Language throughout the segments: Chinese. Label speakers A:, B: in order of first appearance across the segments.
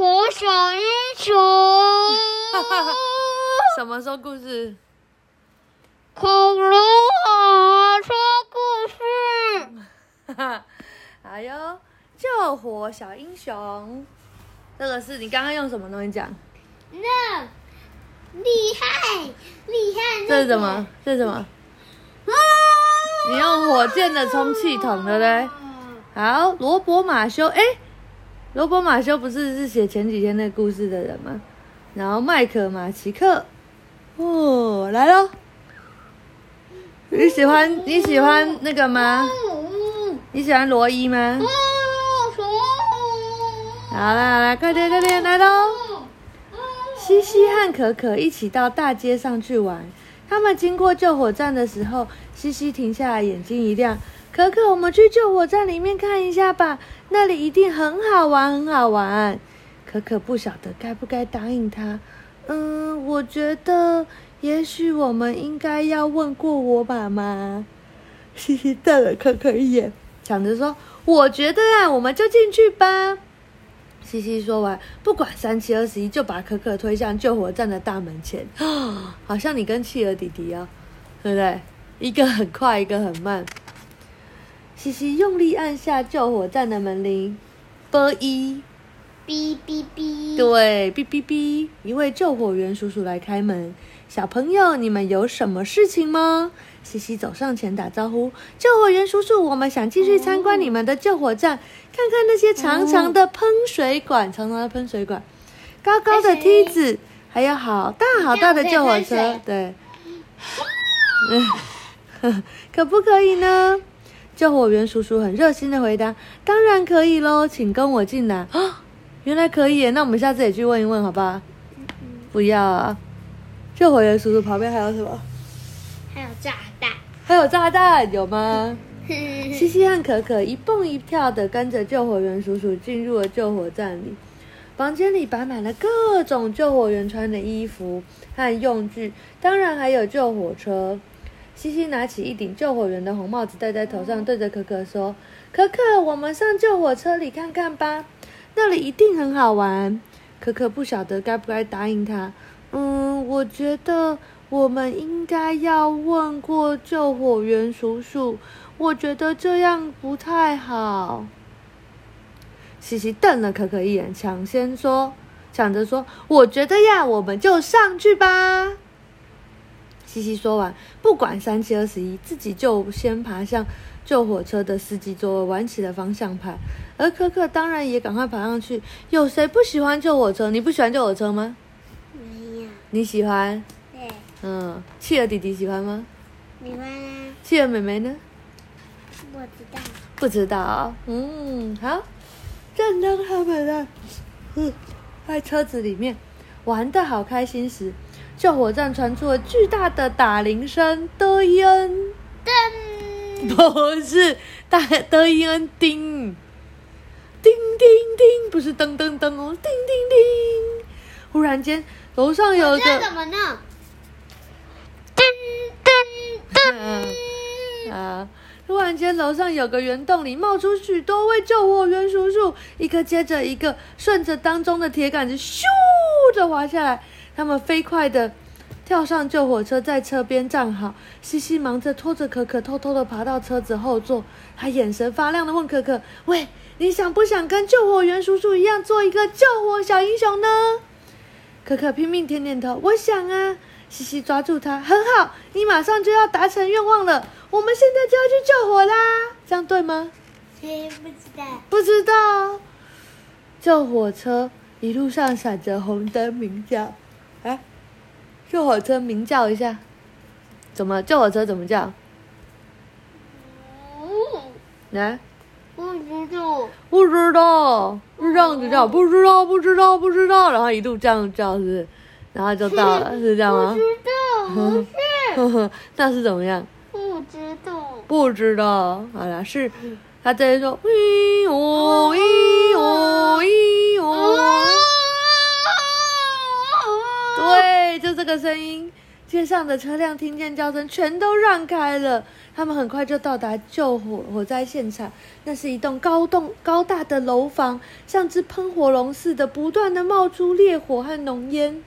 A: 火小英雄。
B: 什么说故事？
A: 恐龙好说故事。
B: 还有救火小英雄，这个是你刚刚用什么东西讲？
A: 那厉害厉害！
B: 这是什么？这是什么？
A: 啊！
B: 你用火箭的充气筒，对不对？好，罗伯马修，哎，罗伯马修不是是写前几天那故事的人吗？然后麦克马奇克，哦，来喽！你喜欢你喜欢那个吗？你喜欢罗伊吗？好啦好啦，快点快点来喽！西西和可可一起到大街上去玩。他们经过救火站的时候，西西停下来，眼睛一亮。可可，我们去救火站里面看一下吧，那里一定很好玩，很好玩。可可不晓得该不该答应他。嗯，我觉得也许我们应该要问过我妈妈。西西瞪了可可一眼，想着说：“我觉得啊，我们就进去吧。”西西说完，不管三七二十一，就把可可推向救火站的大门前。啊，好像你跟企鹅弟弟哦，对不对？一个很快，一个很慢。西西用力按下救火站的门铃，啵一，
A: 哔哔哔，
B: 对，哔哔哔，一位救火员叔叔来开门。小朋友，你们有什么事情吗？西西走上前打招呼：“救火员叔叔，我们想继续参观你们的救火站，看看那些长长的喷水管、长长的喷水管、高高的梯子，还有好大好大的救火车。对，嗯，可不可以呢？”救火员叔叔很热心的回答：“当然可以喽，请跟我进来。”啊，原来可以，那我们下次也去问一问，好吧？不要啊！救火员叔叔旁边还有什么？
A: 还有炸弹。
B: 还有炸弹有吗？西西和可可一蹦一跳的跟着救火员叔叔进入了救火站里。房间里摆满了各种救火员穿的衣服和用具，当然还有救火车。西西拿起一顶救火员的红帽子戴在头上，对着可可说：“可可，我们上救火车里看看吧，那里一定很好玩。”可可不晓得该不该答应他。嗯，我觉得我们应该要问过救火员叔叔。我觉得这样不太好。西西瞪了可可一眼，抢先说，抢着说：“我觉得呀，我们就上去吧。”西西说完，不管三七二十一，自己就先爬向救火车的司机座位，玩起了方向盘。而可可当然也赶快爬上去。有谁不喜欢救火车？你不喜欢救火车吗？
A: 没有。
B: 你喜欢？
A: 对。
B: 嗯，企鹅弟弟喜欢吗？
A: 喜欢啊。
B: 企鹅妹妹呢？
A: 我知道。
B: 不知道。嗯，好。正当他们在，嗯，在车子里面玩的好开心时。救火站传出了巨大的打铃声，德伊恩
A: 噔，
B: 不是大德伊恩叮，叮叮叮，不是噔噔噔哦，叮叮叮。忽然间，楼上有个
A: 怎么呢？噔噔噔
B: 啊！突然间，楼上有个圆洞里冒出许多位救火员叔叔，一个接着一个，顺着当中的铁杆子咻的滑下来。他们飞快的跳上救火车，在车边站好。西西忙着拖着可可，偷偷的爬到车子后座。他眼神发亮的问可可：“喂，你想不想跟救火员叔叔一样，做一个救火小英雄呢？”可可拼命点点头：“我想啊。”西西抓住他：“很好，你马上就要达成愿望了。我们现在就要去救火啦，这样对吗？”“，
A: 不知道。”“
B: 不知道。”救火车一路上闪着红灯，鸣叫。哎，救火车鸣叫一下，怎么？救火车怎么叫？来，
A: 不知道，
B: 不知道，是这样子叫，不知道，不知道，不知道，然后一路这样叫，是不是？然后就到了，是这样吗？
A: 不知道，不是。
B: 那是怎么样？
A: 不知道，
B: 不知道。好了，是他在说，咦哦，咦哦，咦就这个声音。街上的车辆听见叫声，全都让开了。他们很快就到达救火火灾现场，那是一栋高栋高大的楼房，像只喷火龙似的，不断的冒出烈火和浓烟。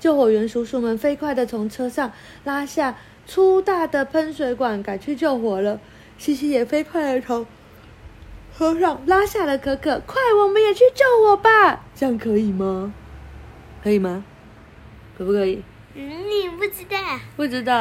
B: 救火员叔叔们飞快的从车上拉下粗大的喷水管，赶去救火了。西西也飞快的从车上拉下了可可，快，我们也去救火吧！这样可以吗？可以吗？可不可以？
A: 嗯，你不知道。
B: 不知道。